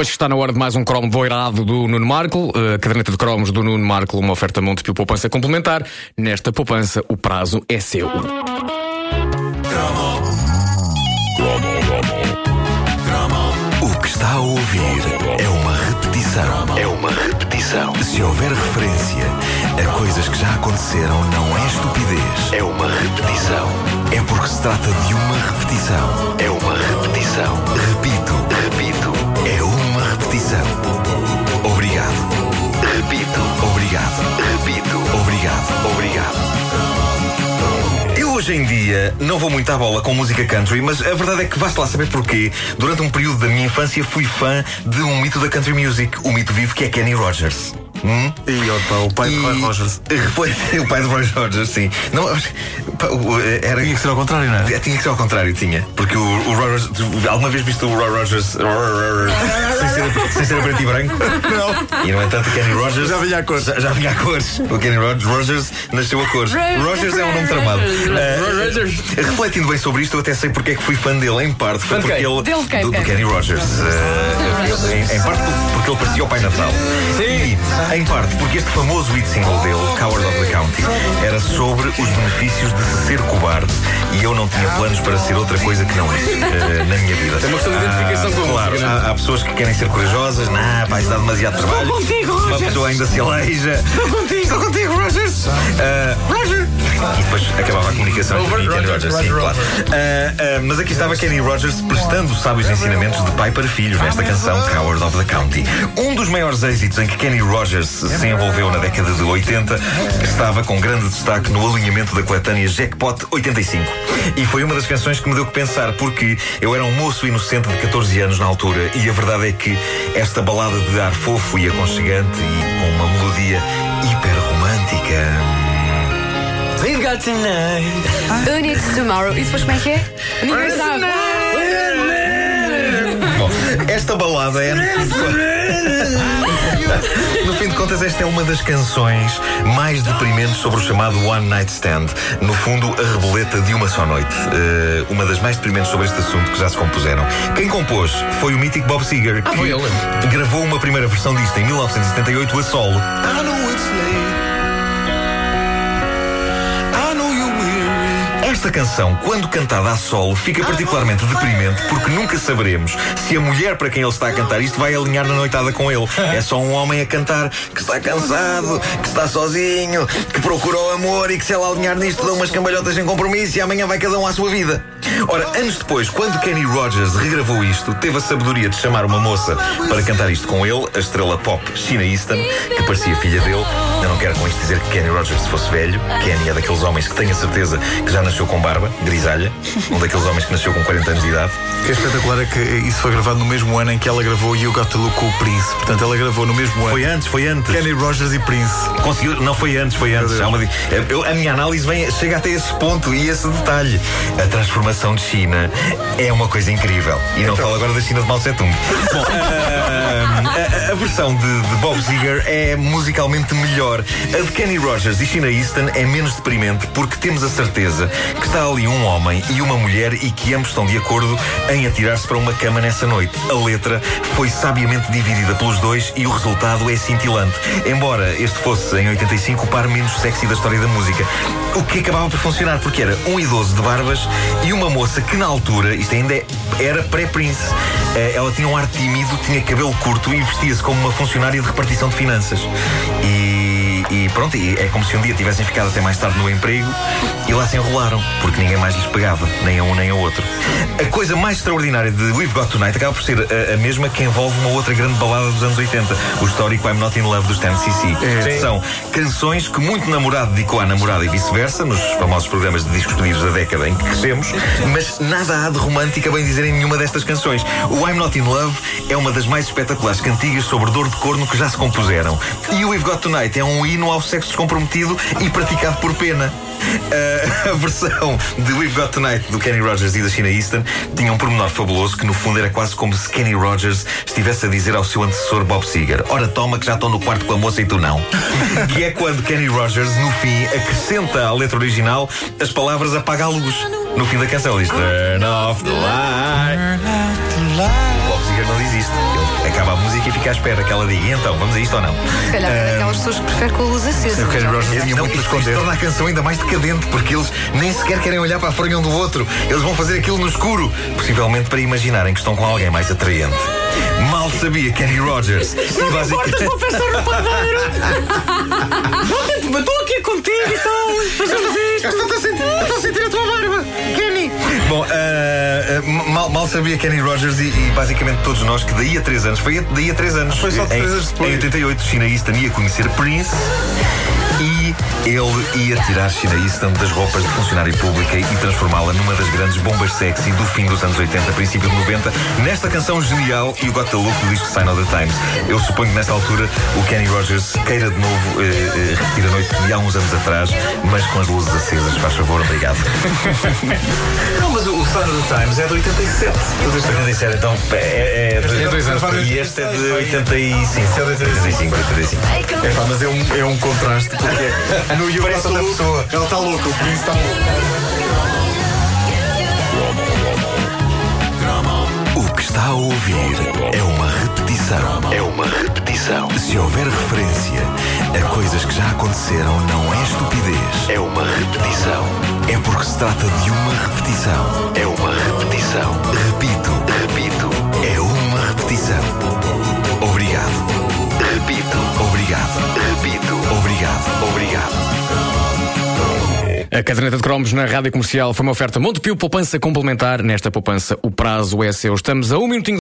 Pois está na hora de mais um cromo doirado do Nuno Marco. A caderneta de cromos do Nuno Marco, uma oferta Montepio Poupança complementar. Nesta poupança, o prazo é seu. O que está a ouvir é uma repetição. É uma repetição. Se houver referência a coisas que já aconteceram, não é estupidez. É uma repetição. É porque se trata de uma repetição. É uma repetição. Repito, repito. Repetição. Obrigado. Repito. Obrigado. Repito. Obrigado. Obrigado. Eu hoje em dia não vou muito à bola com música country, mas a verdade é que basta lá saber porquê. Durante um período da minha infância fui fã de um mito da country music, o mito vivo que é Kenny Rogers. Hum? E opa, o pai de E- Roy Rogers. Foi o pai de Roy Rogers, sim. Não, era. Tinha que ser ao contrário, não é? Tinha que ser ao contrário, tinha. Porque o, o Roy Rogers. Alguma vez viste o Roy Rogers sem ser, sem ser a preto e branco? Não. E no entanto, o Kenny Rogers. Já vinha a cores. Já, já vinha a cores. O Kenny Rogers, Rogers nasceu a cores. Rogers é um nome tramado. Ah, refletindo bem sobre isto, eu até sei porque é que fui fã dele. Em parte, foi Fã de porque ele. Dele quem, do, do? Kenny Rogers. Eu- em, em parte porque ele parecia o Pai Natal. Sim. Em parte porque este famoso hit single dele, Coward of the County, era sobre os benefícios de se ser cobarde. E eu não tinha planos para ser outra coisa que não isso eh, na minha vida. É uma questão de identificação com a Claro, música, é? há, há pessoas que querem ser corajosas, não, pá, isso dá demasiado trabalho. contigo, Uma Rogers. pessoa ainda se aleija. Estou contigo, estou contigo, Rogers. Ah, Roger! E depois acabava a comunicação entre mim e Kenny Rogers, sim, claro. Ah, ah, mas aqui estava Kenny Rogers prestando sábios ensinamentos de pai para filhos nesta canção Coward of the County. Um dos maiores êxitos em que Kenny Rogers se envolveu na década de 80 estava com grande destaque no alinhamento da coletânea Jackpot 85. E foi uma das canções que me deu que pensar, porque eu era um moço inocente de 14 anos na altura e a verdade é que esta balada de ar fofo e aconchegante e com uma melodia hiper romântica. We've got tonight. Who needs tomorrow? E depois como é que é? Bom, esta balada é. No fim, de contas- esta é uma das canções mais deprimentes sobre o chamado One Night Stand. No fundo, a rebeleta de uma só noite. Eh, uma das mais deprimentes sobre este assunto que já se compuseram. Quem compôs foi o mítico Bob Seger, que foi ele. gravou uma primeira versão disto em 1978 a solo. I know it's late. Esta canção, quando cantada a solo, fica particularmente deprimente porque nunca saberemos se a mulher para quem ele está a cantar isto vai alinhar na noitada com ele. É só um homem a cantar que está cansado, que está sozinho, que procurou amor e que se ela alinhar nisto dá umas cambalhotas sem compromisso e amanhã vai cada um à sua vida. Ora, anos depois, quando Kenny Rogers regravou isto, teve a sabedoria de chamar uma moça para cantar isto com ele, a estrela pop Sheena Easton, que parecia filha dele. Eu não quero com isto dizer que Kenny Rogers fosse velho. Kenny é daqueles homens que tenho a certeza que já nasceu com barba, grisalha. Um daqueles homens que nasceu com 40 anos de idade. O que é espetacular é que isso foi gravado no mesmo ano em que ela gravou You Got to Look com o Prince. Portanto, ela gravou no mesmo ano. Foi antes, foi antes. Kenny Rogers e Prince. Conseguiu, não foi antes, foi antes. Uma eu- a minha análise vem, chega até esse ponto e esse detalhe. A transformação de China é uma coisa incrível. E não falo agora da China de Mao Tse Tung. Bom, ah, a, a versão de, de Bob Seger é musicalmente melhor. A de Kenny Rogers e China Easton é menos deprimente porque temos a certeza que está ali um homem e uma mulher e que ambos estão de acordo em atirar-se para uma cama nessa noite. A letra foi sabiamente dividida pelos dois e o resultado é cintilante. Embora este fosse, em 85, o par menos sexy da história da música. O que acabava por funcionar, porque era um idoso de barbas e uma moça que, na altura, isto ainda era pré-Prince, eh, ela tinha um ar tímido, tinha cabelo curto e vestia-se como uma funcionária de repartição de finanças. E, e pronto, e é como se um dia tivessem ficado até mais tarde no emprego e lá se enrolaram, porque ninguém mais lhes pagava, nem a um nem a outro. A coisa mais extraordinária de We've Got Tonight acaba por ser a, a mesma que envolve uma outra grande balada dos anos 80, o histórico I'm Not in Love dos Ten CC. São canções que muito namorado dedicou à namorada e vice-versa, nos famosos programas de discos pedidos da década em que crescemos, mas nada há de romântica, bem dizer, em nenhuma destas canções. O I'm Not in Love é uma das mais espetaculares cantigas sobre dor de corno que já se compuseram. E o We've Got Tonight é um hino ao sexo descomprometido e praticado por pena. Uh, a versão de We've Got Tonight do Kenny Rogers e da China Easton tinha um pormenor fabuloso que no fundo era quase como se Kenny Rogers estivesse a dizer ao seu antecessor Bob Seger: Ora, toma que já estou no quarto com a moça e tu não. que é quando Kenny Rogers, no fim, acrescenta à letra original as palavras apaga a luz. No fim da canção diz Turn off the light. Não diz isto. Ele acaba a música e fica à espera que ela diga, "E então, vamos a isto ou não? Se calhar é daquelas pessoas que preferem com a luz acesa. O Kenny Rogers tinha Não, muito a isto, isto esconder. torna a canção ainda mais decadente porque eles nem sequer querem olhar para a fronha um do outro. Eles vão fazer aquilo no escuro, possivelmente para imaginarem que estão com alguém mais atraente. Mal sabia Kenny Rogers. e basicamente. Estou aqui contigo e tal. Fazemos isto. Estou a sentir, estou a sentir a tua barba, Kenny! Bom, ah, ah, mal, mal sabia Kenny Rogers e, e basicamente todos nós que daí a 3 anos, foi daí a 3 anos. Foi só em, três anos depois. Em 88, China Easton ia conhecer Prince. Ele ia tirar China Easton das roupas de funcionária pública e transformá-la numa das grandes bombas sexy do fim dos anos 80, princípio de 90, nesta canção genial e o Got the Look do disco Sign of the Times. Eu suponho que nesta altura o Kenny Rogers queira de novo eh, eh, repetir a noite de há uns anos atrás, mas com as luzes acesas. Faz favor, obrigado. Não, mas o, o Sign of the Times é de 87. 87, então é, é, É dois anos. E este é de 85. 85, 85. É pá, mas é um, é um contraste porque é, no You Parece outra pessoa. Ele está louco, o Prince está louco. O que está a ouvir é uma repetição. É uma repetição. Se houver referência a coisas que já aconteceram, não é estupidez. É uma repetição. É porque se trata de uma repetição. É uma repetição. Repito, repito. É uma repetição. A caderneta de cromos na rádio comercial foi uma oferta Montepio Poupança Complementar. Nesta poupança, o prazo é seu. Estamos a um minutinho